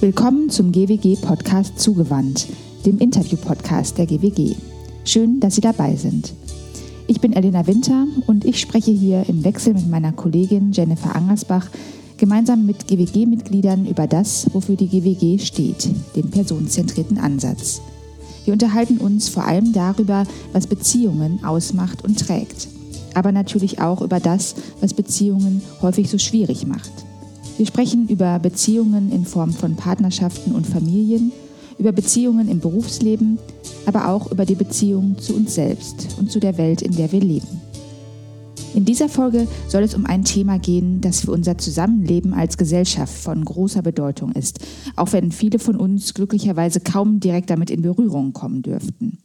Willkommen zum GWG-Podcast Zugewandt, dem Interview-Podcast der GWG. Schön, dass Sie dabei sind. Ich bin Elena Winter und ich spreche hier im Wechsel mit meiner Kollegin Jennifer Angersbach gemeinsam mit GWG-Mitgliedern über das, wofür die GWG steht, den personenzentrierten Ansatz. Wir unterhalten uns vor allem darüber, was Beziehungen ausmacht und trägt, aber natürlich auch über das, was Beziehungen häufig so schwierig macht. Wir sprechen über Beziehungen in Form von Partnerschaften und Familien, über Beziehungen im Berufsleben, aber auch über die Beziehung zu uns selbst und zu der Welt, in der wir leben. In dieser Folge soll es um ein Thema gehen, das für unser Zusammenleben als Gesellschaft von großer Bedeutung ist, auch wenn viele von uns glücklicherweise kaum direkt damit in Berührung kommen dürften.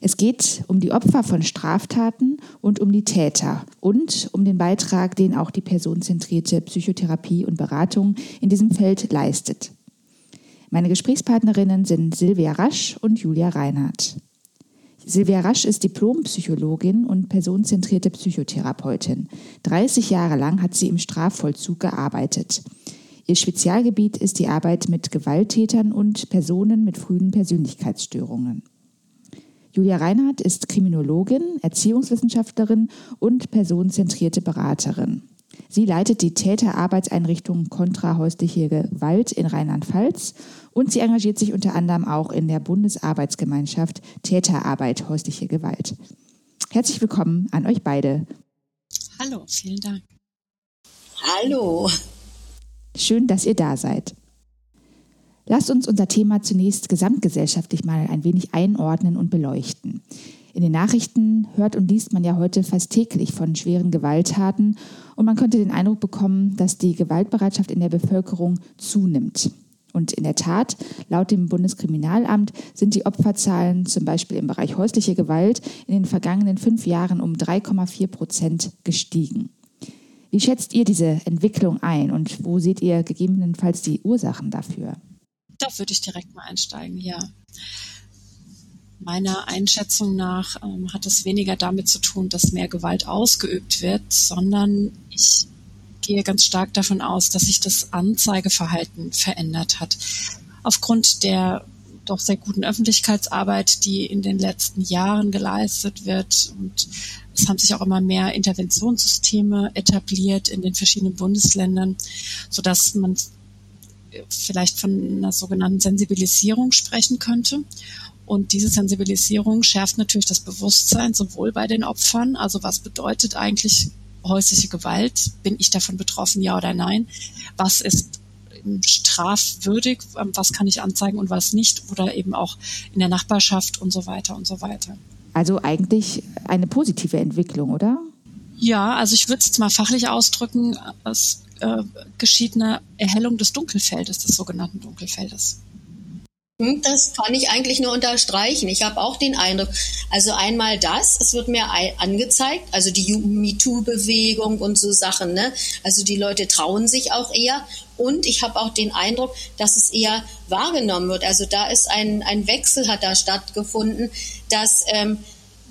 Es geht um die Opfer von Straftaten und um die Täter und um den Beitrag, den auch die personenzentrierte Psychotherapie und Beratung in diesem Feld leistet. Meine Gesprächspartnerinnen sind Silvia Rasch und Julia Reinhardt. Silvia Rasch ist Diplompsychologin und personenzentrierte Psychotherapeutin. 30 Jahre lang hat sie im Strafvollzug gearbeitet. Ihr Spezialgebiet ist die Arbeit mit Gewalttätern und Personen mit frühen Persönlichkeitsstörungen. Julia Reinhardt ist Kriminologin, Erziehungswissenschaftlerin und personenzentrierte Beraterin. Sie leitet die Täterarbeitseinrichtung Kontra häusliche Gewalt in Rheinland-Pfalz und sie engagiert sich unter anderem auch in der Bundesarbeitsgemeinschaft Täterarbeit häusliche Gewalt. Herzlich willkommen an euch beide. Hallo, vielen Dank. Hallo. Schön, dass ihr da seid. Lasst uns unser Thema zunächst gesamtgesellschaftlich mal ein wenig einordnen und beleuchten. In den Nachrichten hört und liest man ja heute fast täglich von schweren Gewalttaten und man könnte den Eindruck bekommen, dass die Gewaltbereitschaft in der Bevölkerung zunimmt. Und in der Tat, laut dem Bundeskriminalamt sind die Opferzahlen zum Beispiel im Bereich häusliche Gewalt in den vergangenen fünf Jahren um 3,4 Prozent gestiegen. Wie schätzt ihr diese Entwicklung ein und wo seht ihr gegebenenfalls die Ursachen dafür? Da würde ich direkt mal einsteigen, ja. Meiner Einschätzung nach ähm, hat es weniger damit zu tun, dass mehr Gewalt ausgeübt wird, sondern ich gehe ganz stark davon aus, dass sich das Anzeigeverhalten verändert hat. Aufgrund der doch sehr guten Öffentlichkeitsarbeit, die in den letzten Jahren geleistet wird. Und es haben sich auch immer mehr Interventionssysteme etabliert in den verschiedenen Bundesländern, sodass man vielleicht von einer sogenannten Sensibilisierung sprechen könnte. Und diese Sensibilisierung schärft natürlich das Bewusstsein sowohl bei den Opfern, also was bedeutet eigentlich häusliche Gewalt? Bin ich davon betroffen, ja oder nein? Was ist strafwürdig? Was kann ich anzeigen und was nicht? Oder eben auch in der Nachbarschaft und so weiter und so weiter. Also eigentlich eine positive Entwicklung, oder? Ja, also ich würde es jetzt mal fachlich ausdrücken. Es äh, geschieht eine Erhellung des Dunkelfeldes, des sogenannten Dunkelfeldes. Hm, das kann ich eigentlich nur unterstreichen. Ich habe auch den Eindruck, also einmal das, es wird mir angezeigt, also die MeToo-Bewegung und so Sachen, ne? Also die Leute trauen sich auch eher. Und ich habe auch den Eindruck, dass es eher wahrgenommen wird. Also da ist ein, ein Wechsel hat da stattgefunden, dass ähm,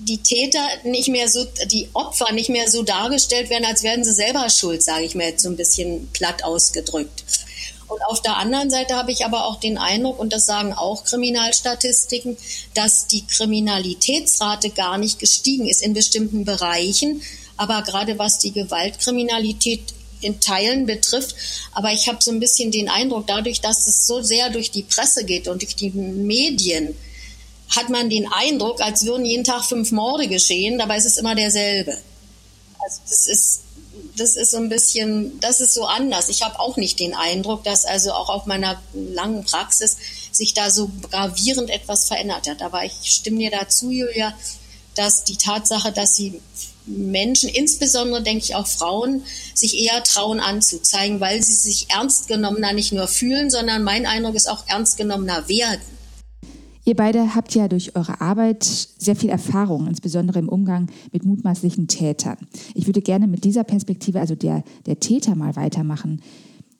die Täter nicht mehr so, die Opfer nicht mehr so dargestellt werden, als wären sie selber schuld, sage ich mir jetzt so ein bisschen platt ausgedrückt. Und auf der anderen Seite habe ich aber auch den Eindruck, und das sagen auch Kriminalstatistiken, dass die Kriminalitätsrate gar nicht gestiegen ist in bestimmten Bereichen. Aber gerade was die Gewaltkriminalität in Teilen betrifft. Aber ich habe so ein bisschen den Eindruck, dadurch, dass es so sehr durch die Presse geht und durch die Medien, hat man den Eindruck, als würden jeden Tag fünf Morde geschehen, dabei ist es immer derselbe. Also das ist das ist so ein bisschen, das ist so anders. Ich habe auch nicht den Eindruck, dass also auch auf meiner langen Praxis sich da so gravierend etwas verändert hat. Aber ich stimme dir dazu, Julia, dass die Tatsache, dass sie Menschen, insbesondere denke ich auch Frauen, sich eher trauen anzuzeigen, weil sie sich ernst genommener nicht nur fühlen, sondern mein Eindruck ist auch ernst genommener werden. Ihr beide habt ja durch eure Arbeit sehr viel Erfahrung, insbesondere im Umgang mit mutmaßlichen Tätern. Ich würde gerne mit dieser Perspektive, also der, der Täter, mal weitermachen.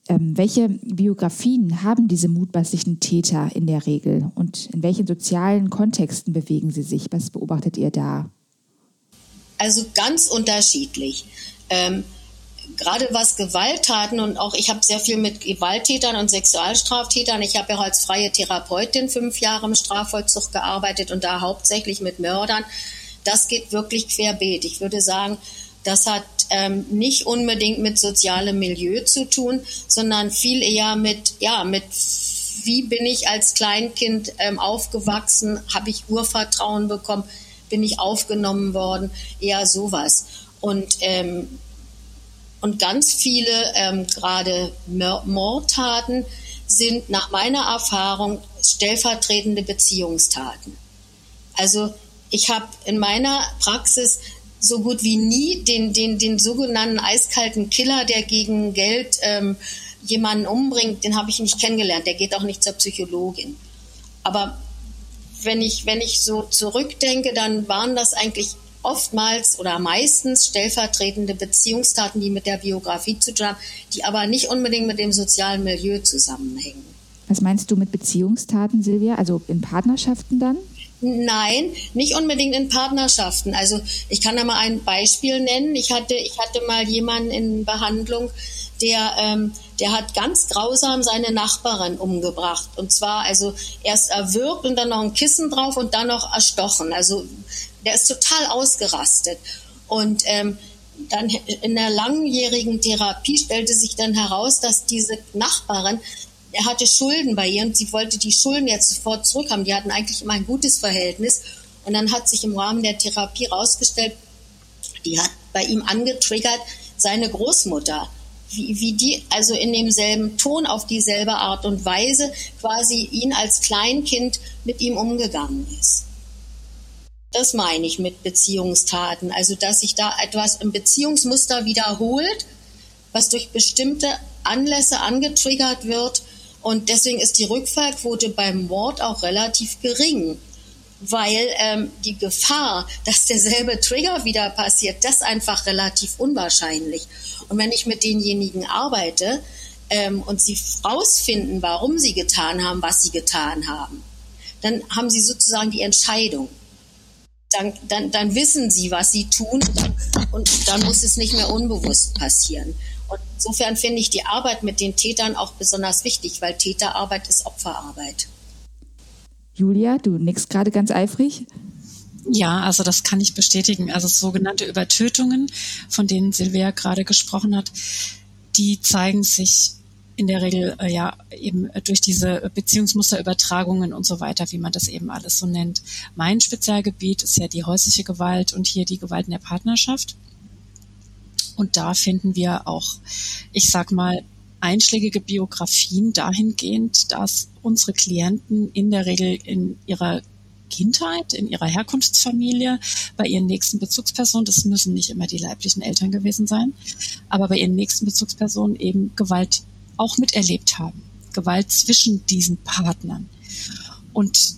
Ähm, welche Biografien haben diese mutmaßlichen Täter in der Regel und in welchen sozialen Kontexten bewegen sie sich? Was beobachtet ihr da? Also ganz unterschiedlich. Ähm, gerade was Gewalttaten und auch ich habe sehr viel mit Gewalttätern und Sexualstraftätern. Ich habe ja als freie Therapeutin fünf Jahre im Strafvollzug gearbeitet und da hauptsächlich mit Mördern. Das geht wirklich querbeet. Ich würde sagen, das hat ähm, nicht unbedingt mit sozialem Milieu zu tun, sondern viel eher mit, ja, mit wie bin ich als Kleinkind ähm, aufgewachsen, habe ich Urvertrauen bekommen, bin ich aufgenommen worden, eher sowas. Und ähm, und ganz viele, ähm, gerade Mordtaten, sind nach meiner Erfahrung stellvertretende Beziehungstaten. Also ich habe in meiner Praxis so gut wie nie den, den, den sogenannten eiskalten Killer, der gegen Geld ähm, jemanden umbringt, den habe ich nicht kennengelernt. Der geht auch nicht zur Psychologin. Aber wenn ich, wenn ich so zurückdenke, dann waren das eigentlich oftmals oder meistens stellvertretende Beziehungstaten, die mit der Biografie zu tun haben, die aber nicht unbedingt mit dem sozialen Milieu zusammenhängen. Was meinst du mit Beziehungstaten, Silvia? Also in Partnerschaften dann? Nein, nicht unbedingt in Partnerschaften. Also ich kann da mal ein Beispiel nennen. Ich hatte, ich hatte mal jemanden in Behandlung, der, ähm, der hat ganz grausam seine Nachbarin umgebracht. Und zwar also erst erwürgt und dann noch ein Kissen drauf und dann noch erstochen. Also der ist total ausgerastet. Und ähm, dann in der langjährigen Therapie stellte sich dann heraus, dass diese Nachbarin, er hatte Schulden bei ihr und sie wollte die Schulden jetzt sofort zurückhaben. Die hatten eigentlich immer ein gutes Verhältnis. Und dann hat sich im Rahmen der Therapie herausgestellt, die hat bei ihm angetriggert seine Großmutter. Wie, wie die also in demselben Ton auf dieselbe Art und Weise quasi ihn als Kleinkind mit ihm umgegangen ist. Das meine ich mit Beziehungstaten. Also, dass sich da etwas im Beziehungsmuster wiederholt, was durch bestimmte Anlässe angetriggert wird. Und deswegen ist die Rückfallquote beim Mord auch relativ gering, weil ähm, die Gefahr, dass derselbe Trigger wieder passiert, das einfach relativ unwahrscheinlich. Und wenn ich mit denjenigen arbeite ähm, und sie rausfinden, warum sie getan haben, was sie getan haben, dann haben sie sozusagen die Entscheidung dann, dann, dann wissen sie, was sie tun und dann muss es nicht mehr unbewusst passieren. Und insofern finde ich die Arbeit mit den Tätern auch besonders wichtig, weil Täterarbeit ist Opferarbeit. Julia, du nickst gerade ganz eifrig. Ja, also das kann ich bestätigen. Also sogenannte Übertötungen, von denen Silvia gerade gesprochen hat, die zeigen sich in der Regel äh, ja eben durch diese Beziehungsmusterübertragungen und so weiter, wie man das eben alles so nennt. Mein Spezialgebiet ist ja die häusliche Gewalt und hier die Gewalt in der Partnerschaft. Und da finden wir auch, ich sag mal, einschlägige Biografien dahingehend, dass unsere Klienten in der Regel in ihrer Kindheit, in ihrer Herkunftsfamilie, bei ihren nächsten Bezugspersonen, das müssen nicht immer die leiblichen Eltern gewesen sein, aber bei ihren nächsten Bezugspersonen eben Gewalt auch miterlebt haben. Gewalt zwischen diesen Partnern. Und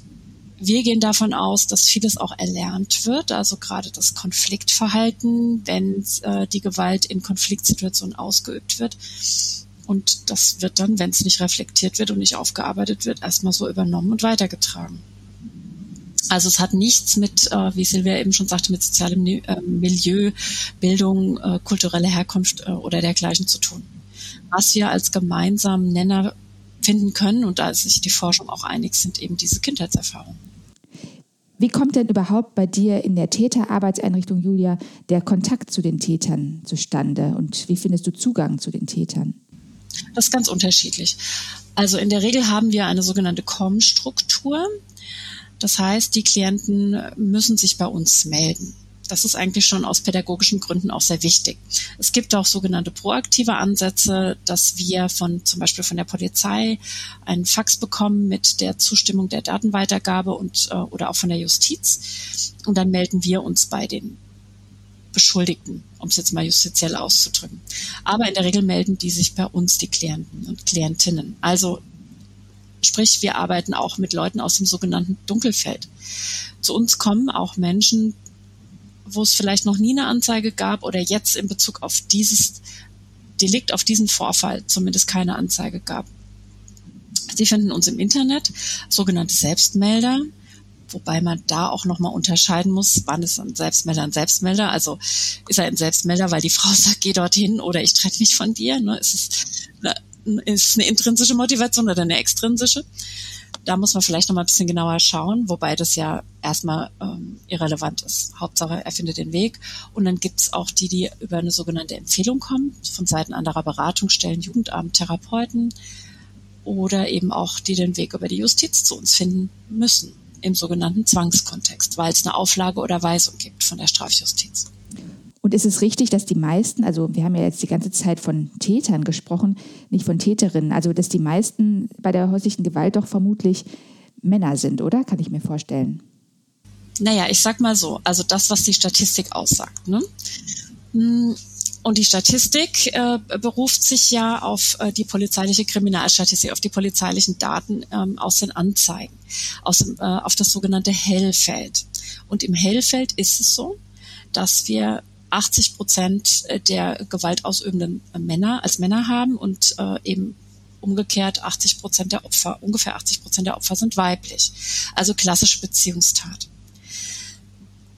wir gehen davon aus, dass vieles auch erlernt wird, also gerade das Konfliktverhalten, wenn äh, die Gewalt in Konfliktsituationen ausgeübt wird. Und das wird dann, wenn es nicht reflektiert wird und nicht aufgearbeitet wird, erstmal so übernommen und weitergetragen. Also es hat nichts mit, äh, wie Silvia eben schon sagte, mit sozialem äh, Milieu, Bildung, äh, kulturelle Herkunft äh, oder dergleichen zu tun was wir als gemeinsamen Nenner finden können, und da sich die Forschung auch einig, sind eben diese Kindheitserfahrungen. Wie kommt denn überhaupt bei dir in der Täterarbeitseinrichtung, Julia, der Kontakt zu den Tätern zustande und wie findest du Zugang zu den Tätern? Das ist ganz unterschiedlich. Also in der Regel haben wir eine sogenannte COM-Struktur. Das heißt, die Klienten müssen sich bei uns melden. Das ist eigentlich schon aus pädagogischen Gründen auch sehr wichtig. Es gibt auch sogenannte proaktive Ansätze, dass wir von zum Beispiel von der Polizei einen Fax bekommen mit der Zustimmung der Datenweitergabe und äh, oder auch von der Justiz und dann melden wir uns bei den Beschuldigten, um es jetzt mal justiziell auszudrücken. Aber in der Regel melden die sich bei uns, die Klienten und Klientinnen. Also sprich, wir arbeiten auch mit Leuten aus dem sogenannten Dunkelfeld. Zu uns kommen auch Menschen, wo es vielleicht noch nie eine Anzeige gab oder jetzt in Bezug auf dieses Delikt, auf diesen Vorfall zumindest keine Anzeige gab. Sie finden uns im Internet, sogenannte Selbstmelder Wobei man da auch nochmal unterscheiden muss, wann ist ein Selbstmelder ein Selbstmelder? Also ist er ein Selbstmelder, weil die Frau sagt, geh dorthin oder ich trenne mich von dir? Ne? Ist es eine, ist eine intrinsische Motivation oder eine extrinsische? Da muss man vielleicht nochmal ein bisschen genauer schauen, wobei das ja erstmal ähm, irrelevant ist. Hauptsache, er findet den Weg. Und dann gibt's auch die, die über eine sogenannte Empfehlung kommen, von Seiten anderer Beratungsstellen, Jugendamt, Therapeuten oder eben auch die den Weg über die Justiz zu uns finden müssen im sogenannten Zwangskontext, weil es eine Auflage oder Weisung gibt von der Strafjustiz. Und ist es richtig, dass die meisten, also wir haben ja jetzt die ganze Zeit von Tätern gesprochen, nicht von Täterinnen, also dass die meisten bei der häuslichen Gewalt doch vermutlich Männer sind, oder? Kann ich mir vorstellen. Naja, ich sag mal so, also das, was die Statistik aussagt. Ne? Hm, und die Statistik äh, beruft sich ja auf äh, die polizeiliche Kriminalstatistik, auf die polizeilichen Daten ähm, aus den Anzeigen, aus dem, äh, auf das sogenannte Hellfeld. Und im Hellfeld ist es so, dass wir 80 Prozent der gewaltausübenden Männer als Männer haben und äh, eben umgekehrt 80 Prozent der Opfer, ungefähr 80 Prozent der Opfer sind weiblich. Also klassische Beziehungstat.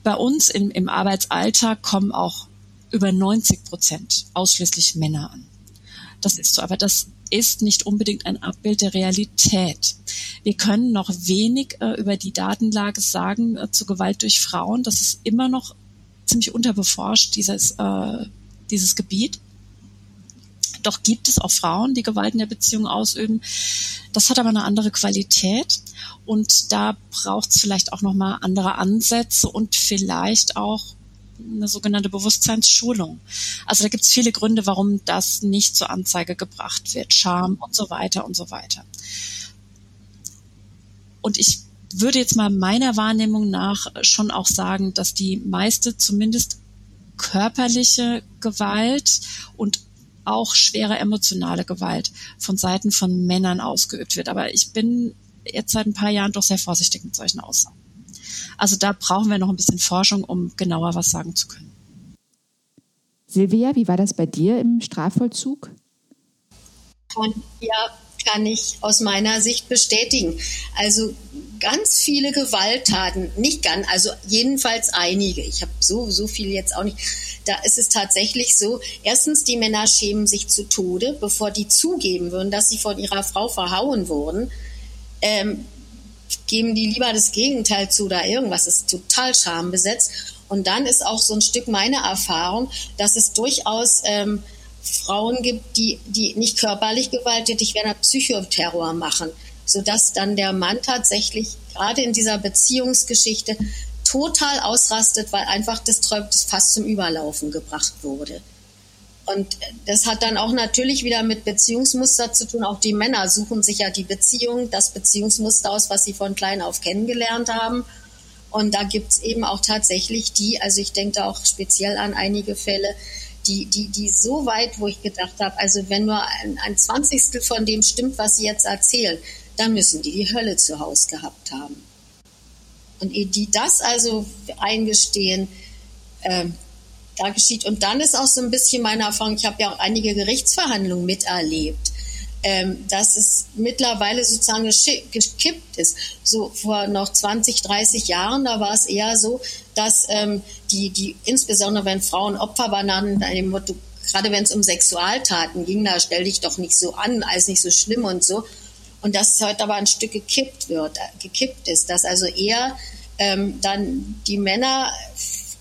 Bei uns im, im Arbeitsalltag kommen auch über 90 Prozent ausschließlich Männer an. Das ist so, aber das ist nicht unbedingt ein Abbild der Realität. Wir können noch wenig äh, über die Datenlage sagen äh, zu Gewalt durch Frauen. Das ist immer noch ziemlich unterbeforscht, dieses, äh, dieses Gebiet. Doch gibt es auch Frauen, die Gewalt in der Beziehung ausüben. Das hat aber eine andere Qualität und da braucht es vielleicht auch nochmal andere Ansätze und vielleicht auch eine sogenannte Bewusstseinsschulung. Also da gibt es viele Gründe, warum das nicht zur Anzeige gebracht wird. Scham und so weiter und so weiter. Und ich würde jetzt mal meiner Wahrnehmung nach schon auch sagen, dass die meiste zumindest körperliche Gewalt und auch schwere emotionale Gewalt von Seiten von Männern ausgeübt wird. Aber ich bin jetzt seit ein paar Jahren doch sehr vorsichtig mit solchen Aussagen. Also da brauchen wir noch ein bisschen Forschung, um genauer was sagen zu können. Silvia, wie war das bei dir im Strafvollzug? ja, kann ich aus meiner Sicht bestätigen. Also ganz viele Gewalttaten, nicht ganz, also jedenfalls einige. Ich habe so, so viel jetzt auch nicht. Da ist es tatsächlich so, erstens, die Männer schämen sich zu Tode, bevor die zugeben würden, dass sie von ihrer Frau verhauen wurden. Ähm, geben die lieber das Gegenteil zu oder irgendwas ist total schambesetzt. Und dann ist auch so ein Stück meine Erfahrung, dass es durchaus ähm, Frauen gibt, die, die nicht körperlich gewalttätig werden, aber Psychoterror machen, sodass dann der Mann tatsächlich gerade in dieser Beziehungsgeschichte total ausrastet, weil einfach das Träumtes fast zum Überlaufen gebracht wurde. Und das hat dann auch natürlich wieder mit Beziehungsmuster zu tun. Auch die Männer suchen sich ja die Beziehung, das Beziehungsmuster aus, was sie von klein auf kennengelernt haben. Und da gibt es eben auch tatsächlich die, also ich denke da auch speziell an einige Fälle, die, die, die so weit, wo ich gedacht habe, also wenn nur ein, ein Zwanzigstel von dem stimmt, was sie jetzt erzählen, dann müssen die die Hölle zu Hause gehabt haben. Und die das also eingestehen, ähm, da geschieht. Und dann ist auch so ein bisschen meine Erfahrung, ich habe ja auch einige Gerichtsverhandlungen miterlebt, ähm, dass es mittlerweile sozusagen gekippt ist. So vor noch 20, 30 Jahren, da war es eher so, dass ähm, die, die, insbesondere wenn Frauen Opfer waren, dann dem Motto, gerade wenn es um Sexualtaten ging, da stell dich doch nicht so an, alles nicht so schlimm und so. Und dass es heute aber ein Stück gekippt wird, äh, gekippt ist, dass also eher ähm, dann die Männer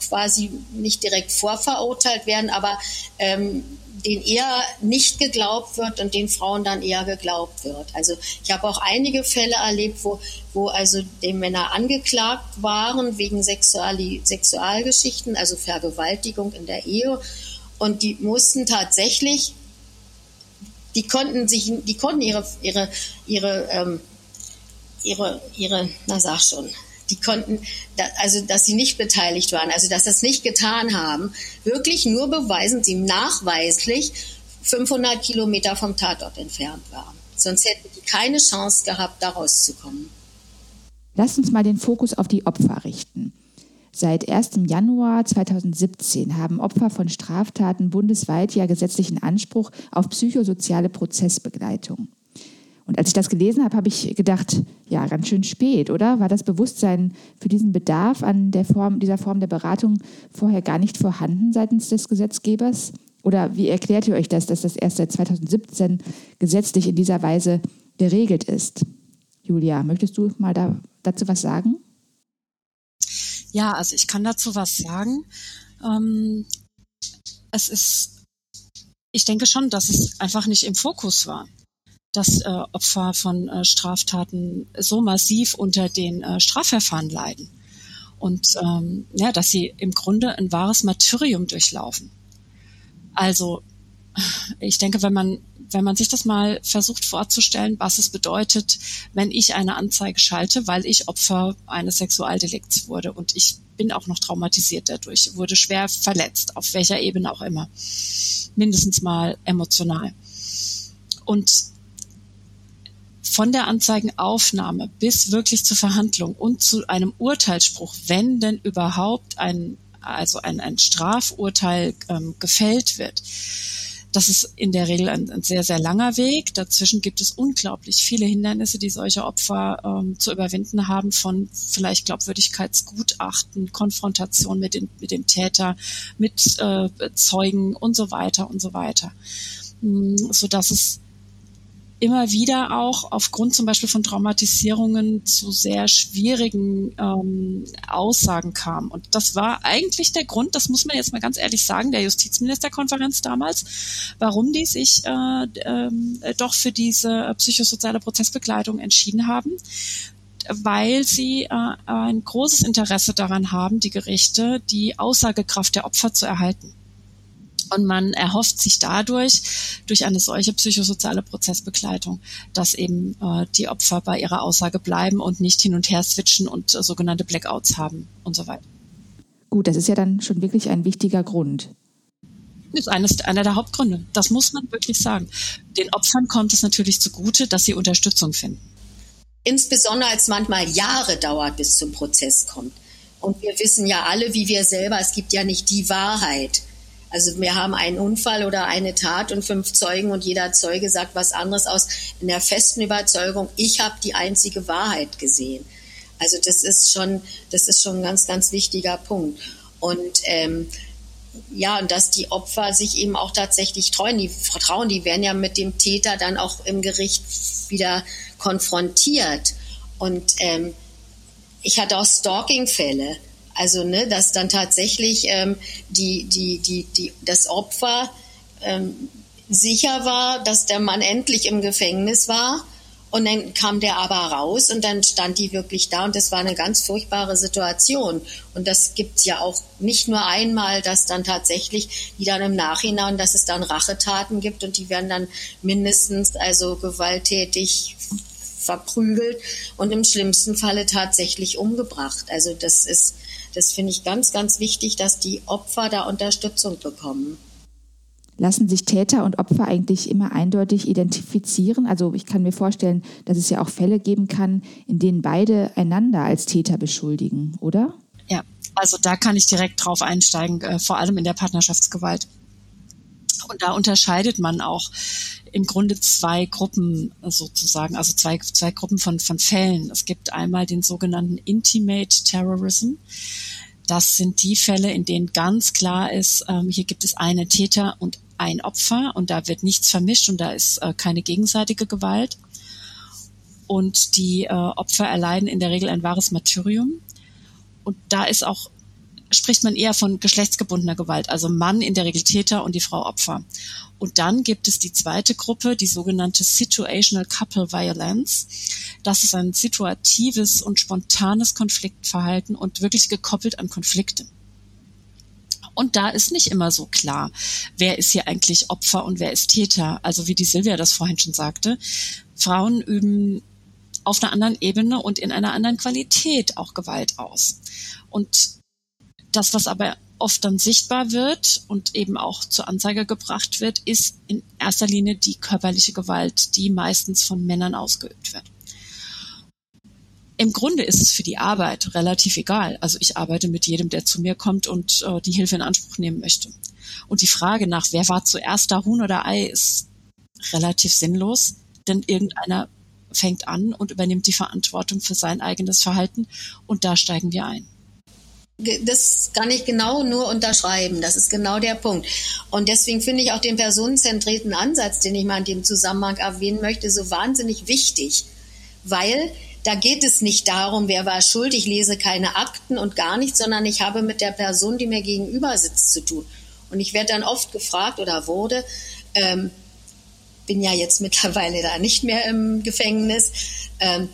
quasi nicht direkt vorverurteilt werden, aber ähm, denen eher nicht geglaubt wird und den Frauen dann eher geglaubt wird. Also ich habe auch einige Fälle erlebt, wo, wo also die Männer angeklagt waren wegen Sexuali Sexualgeschichten, also Vergewaltigung in der Ehe. Und die mussten tatsächlich, die konnten sich, die konnten ihre, ihre, ihre, ähm, ihre, ihre, na sag schon, die konnten, also dass sie nicht beteiligt waren, also dass das nicht getan haben, wirklich nur beweisen, sie nachweislich 500 Kilometer vom Tatort entfernt waren. Sonst hätten die keine Chance gehabt, da rauszukommen. Lass uns mal den Fokus auf die Opfer richten. Seit 1. Januar 2017 haben Opfer von Straftaten bundesweit ja gesetzlichen Anspruch auf psychosoziale Prozessbegleitung. Und als ich das gelesen habe, habe ich gedacht, ja, ganz schön spät, oder? War das Bewusstsein für diesen Bedarf an der Form, dieser Form der Beratung vorher gar nicht vorhanden seitens des Gesetzgebers? Oder wie erklärt ihr euch das, dass das erst seit 2017 gesetzlich in dieser Weise geregelt ist? Julia, möchtest du mal da, dazu was sagen? Ja, also ich kann dazu was sagen. Ähm, es ist, ich denke schon, dass es einfach nicht im Fokus war dass äh, Opfer von äh, Straftaten so massiv unter den äh, Strafverfahren leiden und ähm, ja, dass sie im Grunde ein wahres Martyrium durchlaufen. Also ich denke, wenn man wenn man sich das mal versucht vorzustellen, was es bedeutet, wenn ich eine Anzeige schalte, weil ich Opfer eines Sexualdelikts wurde und ich bin auch noch traumatisiert dadurch, wurde schwer verletzt, auf welcher Ebene auch immer, mindestens mal emotional. Und von der Anzeigenaufnahme bis wirklich zur Verhandlung und zu einem Urteilsspruch, wenn denn überhaupt ein, also ein, ein Strafurteil ähm, gefällt wird, das ist in der Regel ein, ein, sehr, sehr langer Weg. Dazwischen gibt es unglaublich viele Hindernisse, die solche Opfer ähm, zu überwinden haben, von vielleicht Glaubwürdigkeitsgutachten, Konfrontation mit, den, mit dem Täter, mit äh, Zeugen und so weiter und so weiter. Mm, so dass es immer wieder auch aufgrund zum Beispiel von Traumatisierungen zu sehr schwierigen ähm, Aussagen kam. Und das war eigentlich der Grund, das muss man jetzt mal ganz ehrlich sagen, der Justizministerkonferenz damals, warum die sich äh, äh, doch für diese psychosoziale Prozessbegleitung entschieden haben weil sie äh, ein großes Interesse daran haben, die Gerichte die Aussagekraft der Opfer zu erhalten. Und man erhofft sich dadurch, durch eine solche psychosoziale Prozessbegleitung, dass eben äh, die Opfer bei ihrer Aussage bleiben und nicht hin und her switchen und äh, sogenannte Blackouts haben und so weiter. Gut, das ist ja dann schon wirklich ein wichtiger Grund. Das ist eines, einer der Hauptgründe. Das muss man wirklich sagen. Den Opfern kommt es natürlich zugute, dass sie Unterstützung finden. Insbesondere als manchmal Jahre dauert, bis zum Prozess kommt. Und wir wissen ja alle, wie wir selber, es gibt ja nicht die Wahrheit. Also wir haben einen Unfall oder eine Tat und fünf Zeugen und jeder Zeuge sagt was anderes aus in der festen Überzeugung, ich habe die einzige Wahrheit gesehen. Also das ist schon, das ist schon ein ganz, ganz wichtiger Punkt. Und ähm, ja, und dass die Opfer sich eben auch tatsächlich treuen, die vertrauen, die werden ja mit dem Täter dann auch im Gericht wieder konfrontiert. Und ähm, ich hatte auch Stalking-Fälle. Also, ne, dass dann tatsächlich ähm, die, die, die, die, das Opfer ähm, sicher war, dass der Mann endlich im Gefängnis war. Und dann kam der aber raus und dann stand die wirklich da und das war eine ganz furchtbare Situation. Und das gibt's ja auch nicht nur einmal, dass dann tatsächlich die dann im Nachhinein, dass es dann Rachetaten gibt und die werden dann mindestens also gewalttätig verprügelt und im schlimmsten Falle tatsächlich umgebracht. Also das ist das finde ich ganz, ganz wichtig, dass die Opfer da Unterstützung bekommen. Lassen sich Täter und Opfer eigentlich immer eindeutig identifizieren? Also ich kann mir vorstellen, dass es ja auch Fälle geben kann, in denen beide einander als Täter beschuldigen, oder? Ja, also da kann ich direkt drauf einsteigen, äh, vor allem in der Partnerschaftsgewalt. Und da unterscheidet man auch im Grunde zwei Gruppen sozusagen, also zwei, zwei Gruppen von, von Fällen. Es gibt einmal den sogenannten Intimate Terrorism. Das sind die Fälle, in denen ganz klar ist, ähm, hier gibt es einen Täter und ein Opfer und da wird nichts vermischt und da ist äh, keine gegenseitige Gewalt. Und die äh, Opfer erleiden in der Regel ein wahres Martyrium. Und da ist auch spricht man eher von geschlechtsgebundener Gewalt, also Mann in der Regel Täter und die Frau Opfer. Und dann gibt es die zweite Gruppe, die sogenannte Situational Couple Violence. Das ist ein situatives und spontanes Konfliktverhalten und wirklich gekoppelt an Konflikte. Und da ist nicht immer so klar, wer ist hier eigentlich Opfer und wer ist Täter. Also wie die Silvia das vorhin schon sagte, Frauen üben auf einer anderen Ebene und in einer anderen Qualität auch Gewalt aus. Und das, was aber oft dann sichtbar wird und eben auch zur Anzeige gebracht wird, ist in erster Linie die körperliche Gewalt, die meistens von Männern ausgeübt wird. Im Grunde ist es für die Arbeit relativ egal. Also ich arbeite mit jedem, der zu mir kommt und äh, die Hilfe in Anspruch nehmen möchte. Und die Frage nach, wer war zuerst da, Huhn oder Ei, ist relativ sinnlos, denn irgendeiner fängt an und übernimmt die Verantwortung für sein eigenes Verhalten und da steigen wir ein. Das kann ich genau nur unterschreiben. Das ist genau der Punkt. Und deswegen finde ich auch den personenzentrierten Ansatz, den ich mal in dem Zusammenhang erwähnen möchte, so wahnsinnig wichtig. Weil da geht es nicht darum, wer war schuld, ich lese keine Akten und gar nichts, sondern ich habe mit der Person, die mir gegenüber sitzt, zu tun. Und ich werde dann oft gefragt oder wurde, ähm, bin ja jetzt mittlerweile da nicht mehr im Gefängnis, ähm,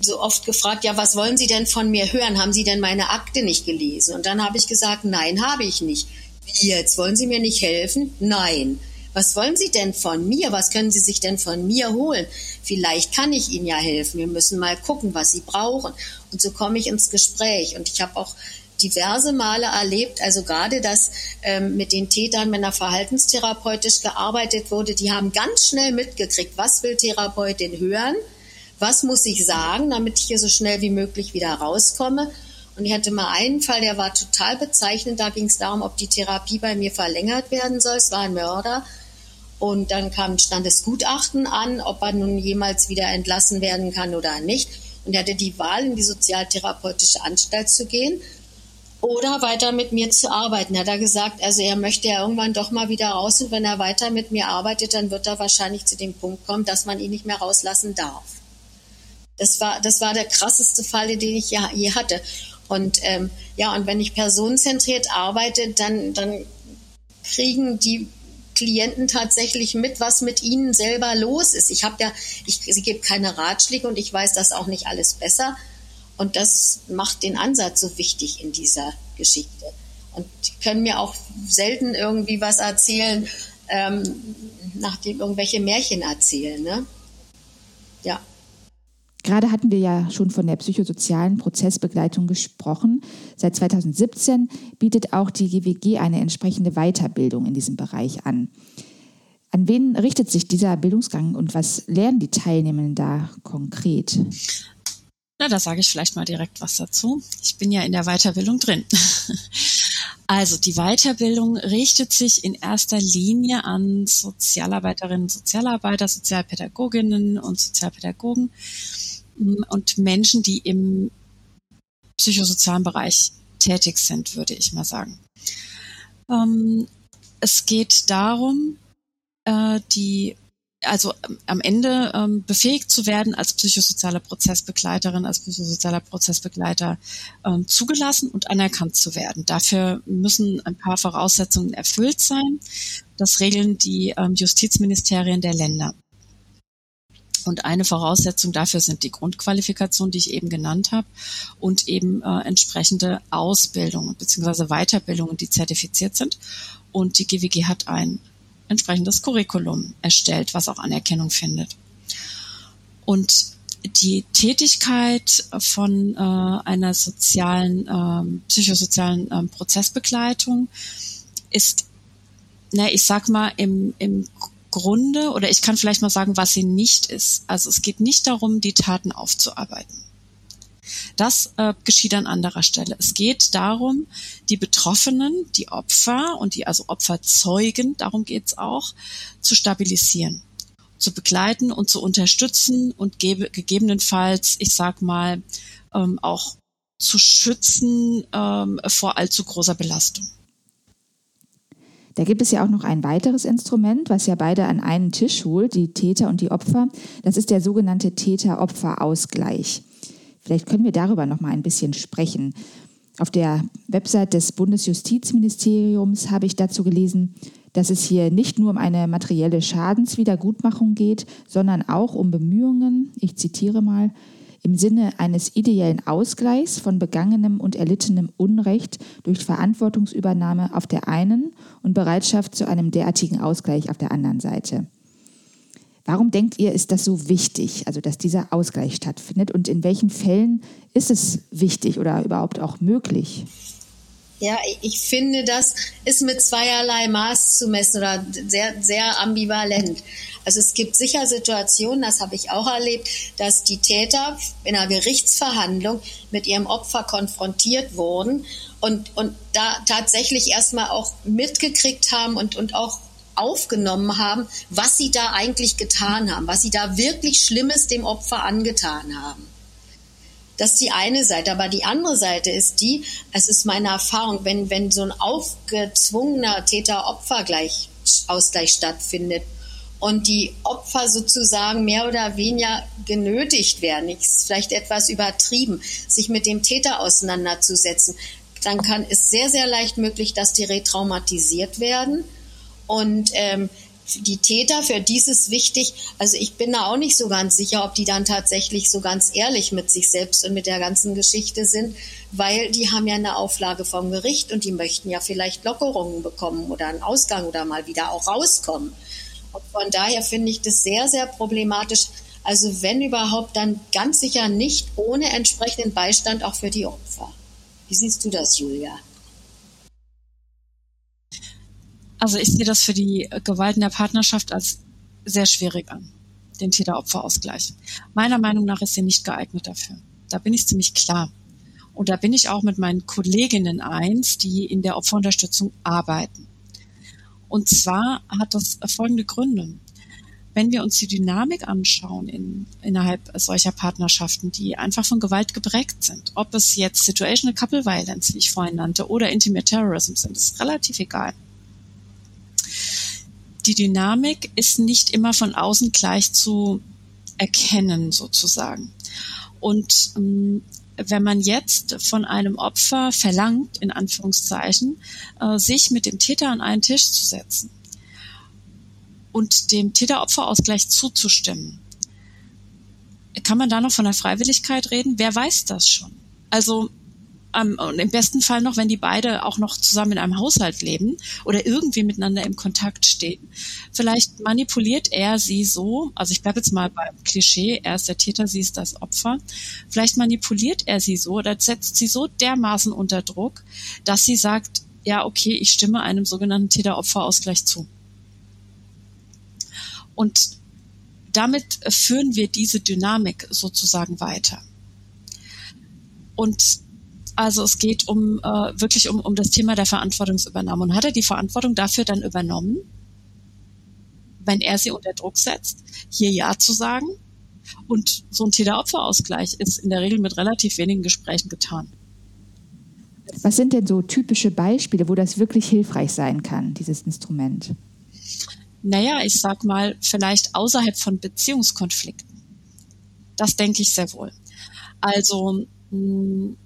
so oft gefragt, ja, was wollen Sie denn von mir hören? Haben Sie denn meine Akte nicht gelesen? Und dann habe ich gesagt, nein, habe ich nicht. Wie jetzt? Wollen Sie mir nicht helfen? Nein. Was wollen Sie denn von mir? Was können Sie sich denn von mir holen? Vielleicht kann ich Ihnen ja helfen. Wir müssen mal gucken, was Sie brauchen. Und so komme ich ins Gespräch. Und ich habe auch diverse Male erlebt, also gerade das ähm, mit den Tätern, wenn da verhaltenstherapeutisch gearbeitet wurde, die haben ganz schnell mitgekriegt, was will Therapeutin hören was muss ich sagen, damit ich hier so schnell wie möglich wieder rauskomme. Und ich hatte mal einen Fall, der war total bezeichnend. Da ging es darum, ob die Therapie bei mir verlängert werden soll. Es war ein Mörder. Und dann kam ein Standesgutachten an, ob er nun jemals wieder entlassen werden kann oder nicht. Und er hatte die Wahl, in die sozialtherapeutische Anstalt zu gehen oder weiter mit mir zu arbeiten. Er hat gesagt, also er möchte ja irgendwann doch mal wieder raus und wenn er weiter mit mir arbeitet, dann wird er wahrscheinlich zu dem Punkt kommen, dass man ihn nicht mehr rauslassen darf. Das war, das war der krasseste Fall, den ich je hatte. Und ähm, ja, und wenn ich personenzentriert arbeite, dann, dann kriegen die Klienten tatsächlich mit, was mit ihnen selber los ist. Ich habe ja, ich, sie gibt keine Ratschläge und ich weiß das auch nicht alles besser. Und das macht den Ansatz so wichtig in dieser Geschichte. Und die können mir auch selten irgendwie was erzählen, ähm, nachdem irgendwelche Märchen erzählen. Ne? Ja. Gerade hatten wir ja schon von der psychosozialen Prozessbegleitung gesprochen. Seit 2017 bietet auch die GWG eine entsprechende Weiterbildung in diesem Bereich an. An wen richtet sich dieser Bildungsgang und was lernen die Teilnehmenden da konkret? Na, da sage ich vielleicht mal direkt was dazu. Ich bin ja in der Weiterbildung drin. Also die Weiterbildung richtet sich in erster Linie an Sozialarbeiterinnen, Sozialarbeiter, Sozialpädagoginnen und Sozialpädagogen, und Menschen, die im psychosozialen Bereich tätig sind, würde ich mal sagen. Ähm, es geht darum, äh, die also ähm, am Ende ähm, befähigt zu werden, als psychosoziale Prozessbegleiterin, als psychosozialer Prozessbegleiter ähm, zugelassen und anerkannt zu werden. Dafür müssen ein paar Voraussetzungen erfüllt sein. Das regeln die ähm, Justizministerien der Länder. Und eine Voraussetzung dafür sind die Grundqualifikation, die ich eben genannt habe, und eben äh, entsprechende Ausbildungen bzw. Weiterbildungen, die zertifiziert sind. Und die GWG hat ein entsprechendes Curriculum erstellt, was auch Anerkennung findet. Und die Tätigkeit von äh, einer sozialen, ähm, psychosozialen ähm, Prozessbegleitung ist, na, ich sag mal, im, im Grunde, oder ich kann vielleicht mal sagen, was sie nicht ist. Also es geht nicht darum, die Taten aufzuarbeiten. Das äh, geschieht an anderer Stelle. Es geht darum, die Betroffenen, die Opfer und die also Opferzeugen, darum geht's auch, zu stabilisieren, zu begleiten und zu unterstützen und gebe, gegebenenfalls, ich sag mal, ähm, auch zu schützen ähm, vor allzu großer Belastung. Da gibt es ja auch noch ein weiteres Instrument, was ja beide an einen Tisch holt, die Täter und die Opfer. Das ist der sogenannte Täter-Opfer-Ausgleich. Vielleicht können wir darüber noch mal ein bisschen sprechen. Auf der Website des Bundesjustizministeriums habe ich dazu gelesen, dass es hier nicht nur um eine materielle Schadenswiedergutmachung geht, sondern auch um Bemühungen, ich zitiere mal, im Sinne eines ideellen Ausgleichs von begangenem und erlittenem Unrecht durch Verantwortungsübernahme auf der einen und Bereitschaft zu einem derartigen Ausgleich auf der anderen Seite. Warum denkt ihr, ist das so wichtig, also dass dieser Ausgleich stattfindet und in welchen Fällen ist es wichtig oder überhaupt auch möglich? Ja, ich finde, das ist mit zweierlei Maß zu messen oder sehr, sehr ambivalent. Also es gibt sicher Situationen, das habe ich auch erlebt, dass die Täter in einer Gerichtsverhandlung mit ihrem Opfer konfrontiert wurden und, und da tatsächlich erstmal auch mitgekriegt haben und, und auch aufgenommen haben, was sie da eigentlich getan haben, was sie da wirklich Schlimmes dem Opfer angetan haben. Das ist die eine Seite. Aber die andere Seite ist die, es ist meine Erfahrung, wenn, wenn so ein aufgezwungener Täter-Opfer-Ausgleich stattfindet und die Opfer sozusagen mehr oder weniger genötigt werden, ist vielleicht etwas übertrieben, sich mit dem Täter auseinanderzusetzen, dann kann es sehr, sehr leicht möglich, dass die retraumatisiert werden. Und ähm, die Täter, für die ist es wichtig, also ich bin da auch nicht so ganz sicher, ob die dann tatsächlich so ganz ehrlich mit sich selbst und mit der ganzen Geschichte sind, weil die haben ja eine Auflage vom Gericht und die möchten ja vielleicht Lockerungen bekommen oder einen Ausgang oder mal wieder auch rauskommen. Und von daher finde ich das sehr, sehr problematisch. Also wenn überhaupt, dann ganz sicher nicht ohne entsprechenden Beistand auch für die Opfer. Wie siehst du das, Julia? Also ich sehe das für die Gewalt in der Partnerschaft als sehr schwierig an, den Täter-Opfer-Ausgleich. Meiner Meinung nach ist sie nicht geeignet dafür. Da bin ich ziemlich klar. Und da bin ich auch mit meinen Kolleginnen eins, die in der Opferunterstützung arbeiten. Und zwar hat das folgende Gründe wenn wir uns die Dynamik anschauen in, innerhalb solcher Partnerschaften, die einfach von Gewalt geprägt sind, ob es jetzt Situational Couple Violence, wie ich vorhin nannte, oder Intimate Terrorism sind, ist relativ egal. Die Dynamik ist nicht immer von außen gleich zu erkennen, sozusagen. Und ähm, wenn man jetzt von einem Opfer verlangt, in Anführungszeichen, äh, sich mit dem Täter an einen Tisch zu setzen und dem Täter-Opfer-Ausgleich zuzustimmen. Kann man da noch von der Freiwilligkeit reden? Wer weiß das schon? Also ähm, und im besten Fall noch, wenn die beide auch noch zusammen in einem Haushalt leben oder irgendwie miteinander im Kontakt stehen. Vielleicht manipuliert er sie so, also ich bleibe jetzt mal beim Klischee, er ist der Täter, sie ist das Opfer. Vielleicht manipuliert er sie so oder setzt sie so dermaßen unter Druck, dass sie sagt, ja, okay, ich stimme einem sogenannten Täter-Opfer-Ausgleich zu. Und damit führen wir diese Dynamik sozusagen weiter. Und also es geht um äh, wirklich um, um das Thema der Verantwortungsübernahme. Und hat er die Verantwortung dafür dann übernommen, wenn er sie unter Druck setzt, hier Ja zu sagen? Und so ein Täter-Opfer-Ausgleich ist in der Regel mit relativ wenigen Gesprächen getan. Was sind denn so typische Beispiele, wo das wirklich hilfreich sein kann, dieses Instrument? Naja, ich sag mal, vielleicht außerhalb von Beziehungskonflikten. Das denke ich sehr wohl. Also, hm,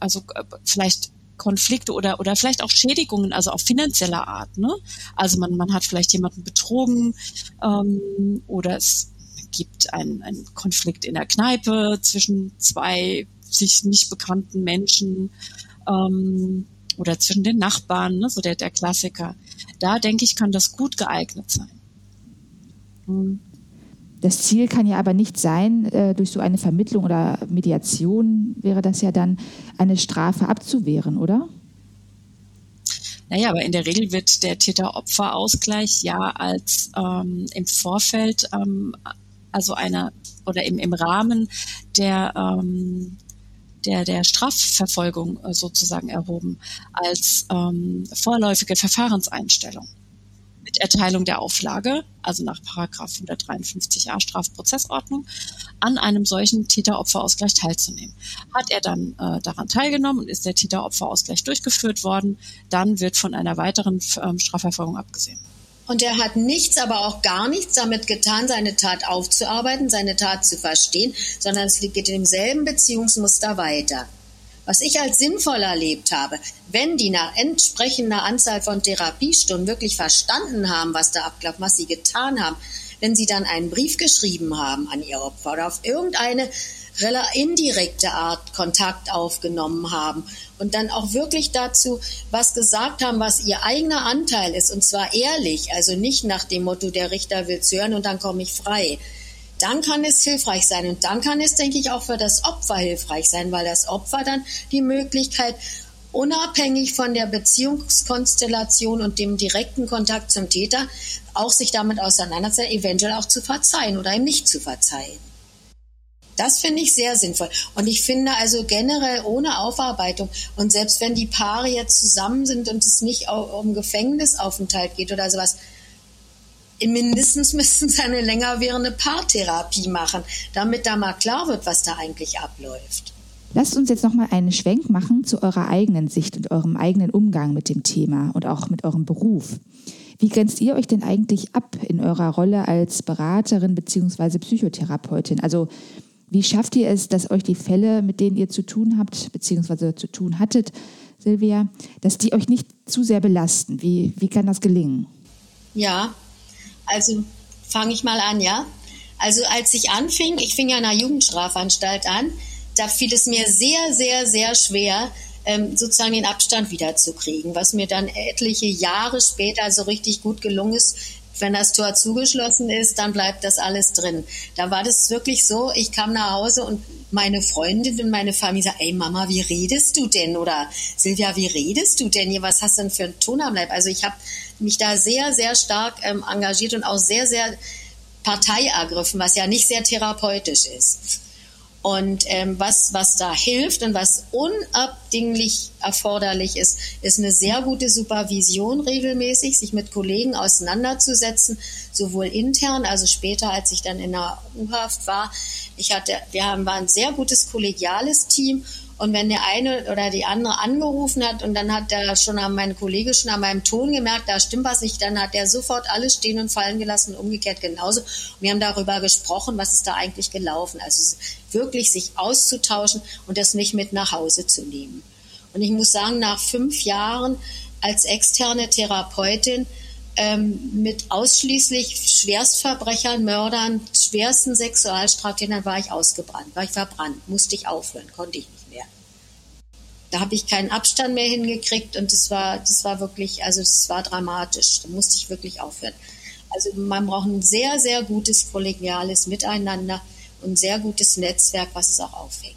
also äh, vielleicht Konflikte oder, oder vielleicht auch Schädigungen, also auf finanzieller Art. Ne? Also man, man hat vielleicht jemanden betrogen ähm, oder es gibt einen, einen Konflikt in der Kneipe zwischen zwei sich nicht bekannten Menschen ähm, oder zwischen den Nachbarn, ne? so der, der Klassiker da denke ich, kann das gut geeignet sein. Hm. Das Ziel kann ja aber nicht sein, äh, durch so eine Vermittlung oder Mediation wäre das ja dann, eine Strafe abzuwehren, oder? Naja, aber in der Regel wird der Täter-Opfer-Ausgleich ja als ähm, im Vorfeld, ähm, also einer oder im, im Rahmen der ähm, der, der Strafverfolgung äh, sozusagen erhoben als ähm, vorläufige Verfahrenseinstellung mit Erteilung der Auflage, also nach Paragraph 153a Strafprozessordnung, an einem solchen Täter-Opfer-Ausgleich teilzunehmen. Hat er dann äh, daran teilgenommen und ist der Täter-Opfer-Ausgleich durchgeführt worden, dann wird von einer weiteren ähm, Strafverfolgung abgesehen. Und er hat nichts, aber auch gar nichts damit getan, seine Tat aufzuarbeiten, seine Tat zu verstehen, sondern es geht in demselben Beziehungsmuster weiter. Was ich als sinnvoll erlebt habe, wenn die nach entsprechender Anzahl von Therapiestunden wirklich verstanden haben, was da abklappt, was sie getan haben, wenn sie dann einen Brief geschrieben haben an ihr Opfer oder auf irgendeine indirekte Art Kontakt aufgenommen haben und dann auch wirklich dazu was gesagt haben, was ihr eigener Anteil ist und zwar ehrlich, also nicht nach dem Motto, der Richter will's hören und dann komme ich frei. Dann kann es hilfreich sein und dann kann es, denke ich, auch für das Opfer hilfreich sein, weil das Opfer dann die Möglichkeit unabhängig von der Beziehungskonstellation und dem direkten Kontakt zum Täter auch sich damit auseinandersetzt, eventuell auch zu verzeihen oder ihm nicht zu verzeihen. Das finde ich sehr sinnvoll. Und ich finde also generell ohne Aufarbeitung und selbst wenn die Paare jetzt zusammen sind und es nicht um Gefängnisaufenthalt geht oder sowas, mindestens müssten sie eine länger währende Paartherapie machen, damit da mal klar wird, was da eigentlich abläuft. Lasst uns jetzt nochmal einen Schwenk machen zu eurer eigenen Sicht und eurem eigenen Umgang mit dem Thema und auch mit eurem Beruf. Wie grenzt ihr euch denn eigentlich ab in eurer Rolle als Beraterin bzw. Psychotherapeutin? Also wie schafft ihr es, dass euch die Fälle, mit denen ihr zu tun habt bzw. zu tun hattet, Silvia, dass die euch nicht zu sehr belasten? Wie, wie kann das gelingen? Ja, also fange ich mal an, ja. Also als ich anfing, ich fing ja in einer Jugendstrafanstalt an, da fiel es mir sehr, sehr, sehr schwer, ähm, sozusagen den Abstand wiederzukriegen, was mir dann etliche Jahre später so richtig gut gelungen ist. Wenn das Tor zugeschlossen ist, dann bleibt das alles drin. Da war das wirklich so, ich kam nach Hause und meine Freundin und meine Familie sagen, ey Mama, wie redest du denn? Oder Silvia, wie redest du denn hier? Was hast du denn für einen Ton am Leib? Also ich habe mich da sehr, sehr stark ähm, engagiert und auch sehr, sehr Partei ergriffen, was ja nicht sehr therapeutisch ist. Und ähm, was, was da hilft und was unabdinglich erforderlich ist, ist eine sehr gute Supervision regelmäßig, sich mit Kollegen auseinanderzusetzen, sowohl intern, also später, als ich dann in der U-Haft war. Ich hatte, wir haben, waren ein sehr gutes kollegiales Team und wenn der eine oder die andere angerufen hat und dann hat der schon an mein Kollege schon an meinem Ton gemerkt, da stimmt was nicht, dann hat der sofort alles stehen und fallen gelassen und umgekehrt genauso. Und wir haben darüber gesprochen, was ist da eigentlich gelaufen. Also wirklich sich auszutauschen und das nicht mit nach Hause zu nehmen. Und ich muss sagen, nach fünf Jahren als externe Therapeutin ähm, mit ausschließlich Schwerstverbrechern, Mördern, schwersten Sexualstraftätern war ich ausgebrannt, war ich verbrannt, musste ich aufhören, konnte ich nicht da habe ich keinen Abstand mehr hingekriegt und das war, das war wirklich, also das war dramatisch. Da musste ich wirklich aufhören. Also man braucht ein sehr, sehr gutes kollegiales Miteinander und ein sehr gutes Netzwerk, was es auch aufhängt.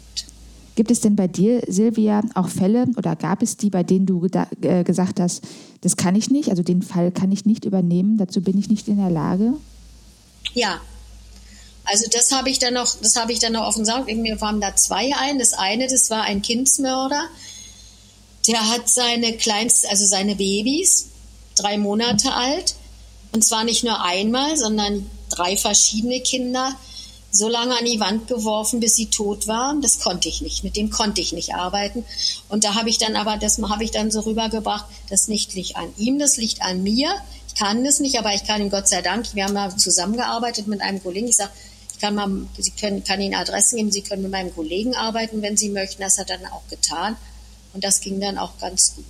Gibt es denn bei dir, Silvia, auch Fälle oder gab es die, bei denen du äh, gesagt hast, das kann ich nicht, also den Fall kann ich nicht übernehmen, dazu bin ich nicht in der Lage? Ja, also das habe ich dann noch, das habe ich dann noch offen gesagt. Mir waren da zwei ein. Das eine, das war ein Kindsmörder. Der hat seine kleinsten, also seine Babys, drei Monate alt, und zwar nicht nur einmal, sondern drei verschiedene Kinder, so lange an die Wand geworfen, bis sie tot waren. Das konnte ich nicht. Mit dem konnte ich nicht arbeiten. Und da habe ich dann aber, das habe ich dann so rübergebracht, das nicht liegt an ihm, das liegt an mir. Ich kann das nicht, aber ich kann ihm Gott sei Dank, wir haben da zusammengearbeitet mit einem Kollegen. Ich sage, kann, man, Sie können, kann Ihnen Adressen geben, Sie können mit meinem Kollegen arbeiten, wenn Sie möchten. Das hat er dann auch getan. Und das ging dann auch ganz gut.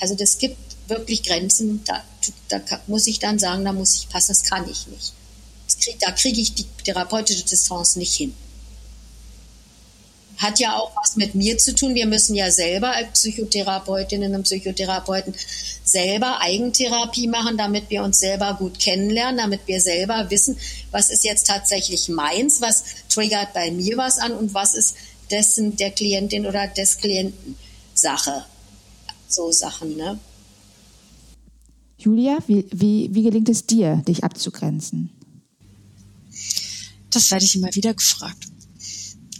Also das gibt wirklich Grenzen, da, da muss ich dann sagen, da muss ich passen, das kann ich nicht. Krieg, da kriege ich die therapeutische Distanz nicht hin hat ja auch was mit mir zu tun. Wir müssen ja selber als Psychotherapeutinnen und Psychotherapeuten selber Eigentherapie machen, damit wir uns selber gut kennenlernen, damit wir selber wissen, was ist jetzt tatsächlich meins, was triggert bei mir was an und was ist dessen der Klientin oder des Klienten Sache. So Sachen, ne? Julia, wie, wie, wie gelingt es dir, dich abzugrenzen? Das werde ich immer wieder gefragt.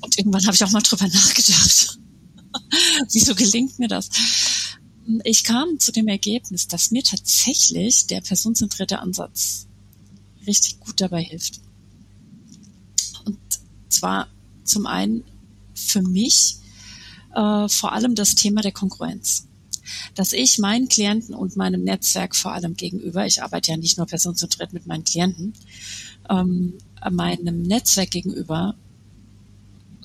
Und irgendwann habe ich auch mal drüber nachgedacht. Wieso gelingt mir das? Ich kam zu dem Ergebnis, dass mir tatsächlich der personenzentrierte Ansatz richtig gut dabei hilft. Und zwar zum einen für mich äh, vor allem das Thema der Konkurrenz. Dass ich meinen Klienten und meinem Netzwerk vor allem gegenüber, ich arbeite ja nicht nur personenzentriert mit meinen Klienten, ähm, meinem Netzwerk gegenüber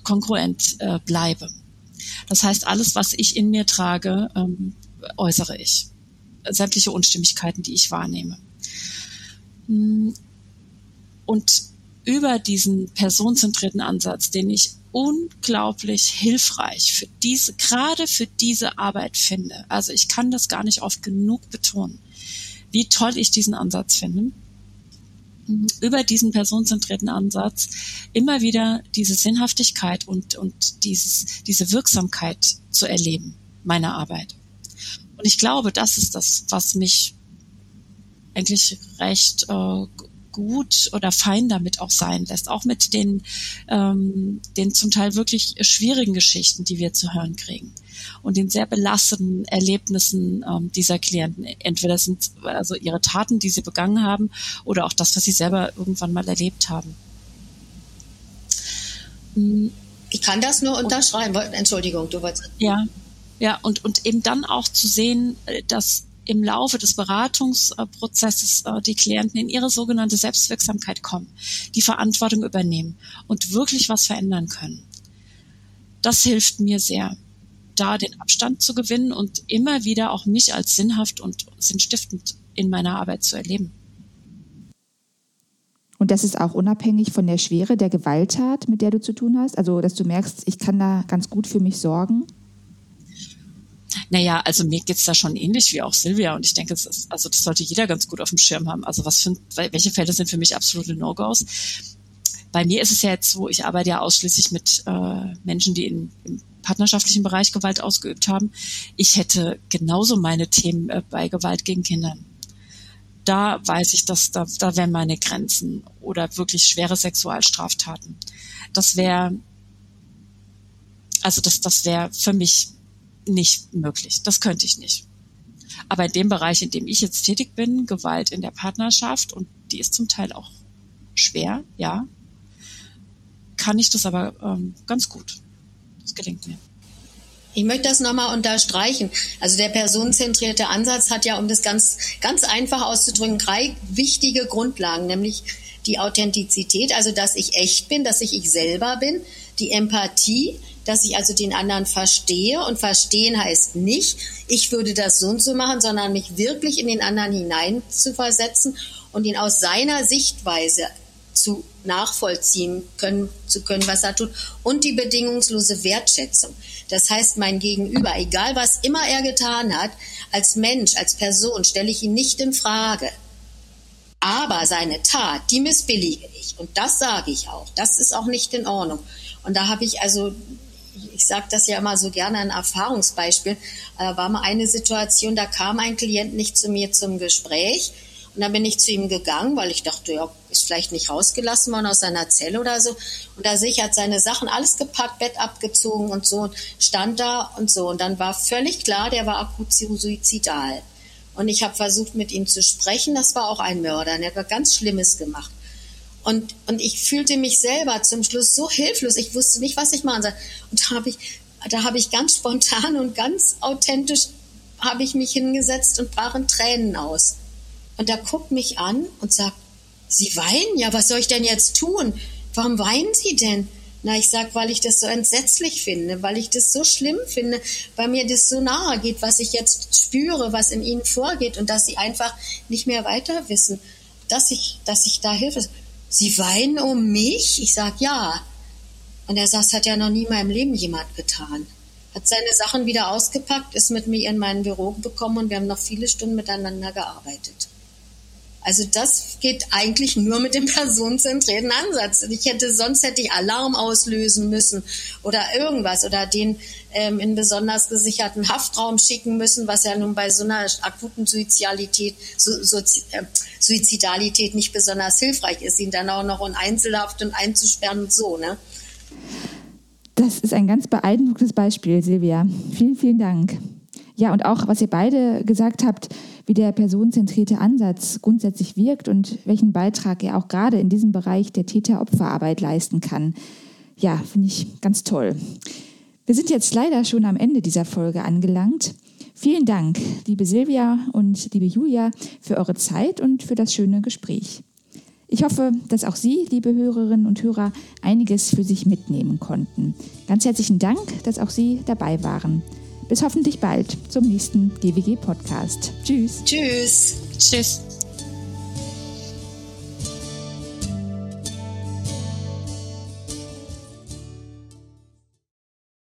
kongruent äh, bleibe. Das heißt, alles, was ich in mir trage, ähm, äußere ich. Sämtliche Unstimmigkeiten, die ich wahrnehme. Mm, und über diesen personenzentrierten Ansatz, den ich unglaublich hilfreich für diese, gerade für diese Arbeit finde. Also ich kann das gar nicht oft genug betonen, wie toll ich diesen Ansatz finde über diesen personenzentrierten Ansatz immer wieder diese Sinnhaftigkeit und, und dieses, diese Wirksamkeit zu erleben meiner Arbeit. Und ich glaube, das ist das, was mich eigentlich recht äh, gut oder fein damit auch sein lässt, auch mit den, ähm, den zum Teil wirklich schwierigen Geschichten, die wir zu hören kriegen und den sehr belastenden Erlebnissen ähm, dieser Klienten. Entweder sind also ihre Taten, die sie begangen haben, oder auch das, was sie selber irgendwann mal erlebt haben. Ich kann das nur unterschreiben. Entschuldigung, du wolltest. Ja, ja, und, und eben dann auch zu sehen, äh, dass im Laufe des Beratungsprozesses äh, die Klienten in ihre sogenannte Selbstwirksamkeit kommen, die Verantwortung übernehmen und wirklich was verändern können. Das hilft mir sehr, da den Abstand zu gewinnen und immer wieder auch mich als sinnhaft und sinnstiftend in meiner Arbeit zu erleben. Und das ist auch unabhängig von der Schwere der Gewalttat, mit der du zu tun hast? Also, dass du merkst, ich kann da ganz gut für mich sorgen? Naja, also mir geht's da schon ähnlich wie auch Silvia und ich denke, es ist, also das sollte jeder ganz gut auf dem Schirm haben. Also was für, welche Fälle sind für mich absolute No-Gos? Bei mir ist es ja jetzt so, ich arbeite ja ausschließlich mit äh, Menschen, die in, im partnerschaftlichen Bereich Gewalt ausgeübt haben. Ich hätte genauso meine Themen äh, bei Gewalt gegen Kindern. Da weiß ich, dass da, da wären meine Grenzen oder wirklich schwere Sexualstraftaten. Das wäre, also das, das wäre für mich nicht möglich. Das könnte ich nicht. Aber in dem Bereich, in dem ich jetzt tätig bin, Gewalt in der Partnerschaft, und die ist zum Teil auch schwer, ja, kann ich das aber ähm, ganz gut. Das gelingt mir. Ich möchte das nochmal unterstreichen. Also der personenzentrierte Ansatz hat ja, um das ganz, ganz einfach auszudrücken, drei wichtige Grundlagen, nämlich die Authentizität, also dass ich echt bin, dass ich ich selber bin, die Empathie, dass ich also den anderen verstehe. Und verstehen heißt nicht, ich würde das so und so machen, sondern mich wirklich in den anderen hinein zu versetzen und ihn aus seiner Sichtweise zu nachvollziehen können, zu können, was er tut. Und die bedingungslose Wertschätzung. Das heißt, mein Gegenüber, egal was immer er getan hat, als Mensch, als Person, stelle ich ihn nicht in Frage. Aber seine Tat, die missbillige ich. Und das sage ich auch. Das ist auch nicht in Ordnung. Und da habe ich also ich sage das ja immer so gerne ein Erfahrungsbeispiel. Da äh, war mal eine Situation, da kam ein Klient nicht zu mir zum Gespräch. Und dann bin ich zu ihm gegangen, weil ich dachte, ja, ist vielleicht nicht rausgelassen worden aus seiner Zelle oder so. Und da sehe ich, hat seine Sachen alles gepackt, Bett abgezogen und so, und stand da und so. Und dann war völlig klar, der war akut suizidal. Und ich habe versucht, mit ihm zu sprechen. Das war auch ein Mörder. Der hat was ganz Schlimmes gemacht. Und, und ich fühlte mich selber zum Schluss so hilflos. Ich wusste nicht, was ich machen soll. Und da habe ich, da habe ich ganz spontan und ganz authentisch habe ich mich hingesetzt und brach in Tränen aus. Und er guckt mich an und sagt, Sie weinen? Ja, was soll ich denn jetzt tun? Warum weinen Sie denn? Na, ich sag, weil ich das so entsetzlich finde, weil ich das so schlimm finde, weil mir das so nahe geht, was ich jetzt spüre, was in ihnen vorgeht und dass sie einfach nicht mehr weiter wissen, dass ich, dass ich da Hilfe. Sie weinen um mich? Ich sage ja. Und er sagt, das hat ja noch nie in meinem Leben jemand getan. Hat seine Sachen wieder ausgepackt, ist mit mir in mein Büro gekommen und wir haben noch viele Stunden miteinander gearbeitet. Also das geht eigentlich nur mit dem personenzentrierten Ansatz. Ich hätte sonst hätte ich Alarm auslösen müssen oder irgendwas oder den ähm, in besonders gesicherten Haftraum schicken müssen, was ja nun bei so einer akuten Suizidalität, so, so, äh, Suizidalität nicht besonders hilfreich ist, ihn dann auch noch in Einzelhaft und einzusperren und so. Ne? Das ist ein ganz beeindruckendes Beispiel, Silvia. Vielen, vielen Dank. Ja, und auch, was ihr beide gesagt habt, wie der personenzentrierte Ansatz grundsätzlich wirkt und welchen Beitrag er auch gerade in diesem Bereich der Täter-Opferarbeit leisten kann. Ja, finde ich ganz toll. Wir sind jetzt leider schon am Ende dieser Folge angelangt. Vielen Dank, liebe Silvia und liebe Julia, für eure Zeit und für das schöne Gespräch. Ich hoffe, dass auch Sie, liebe Hörerinnen und Hörer, einiges für sich mitnehmen konnten. Ganz herzlichen Dank, dass auch Sie dabei waren. Bis hoffentlich bald zum nächsten GWG Podcast. Tschüss. Tschüss. Tschüss.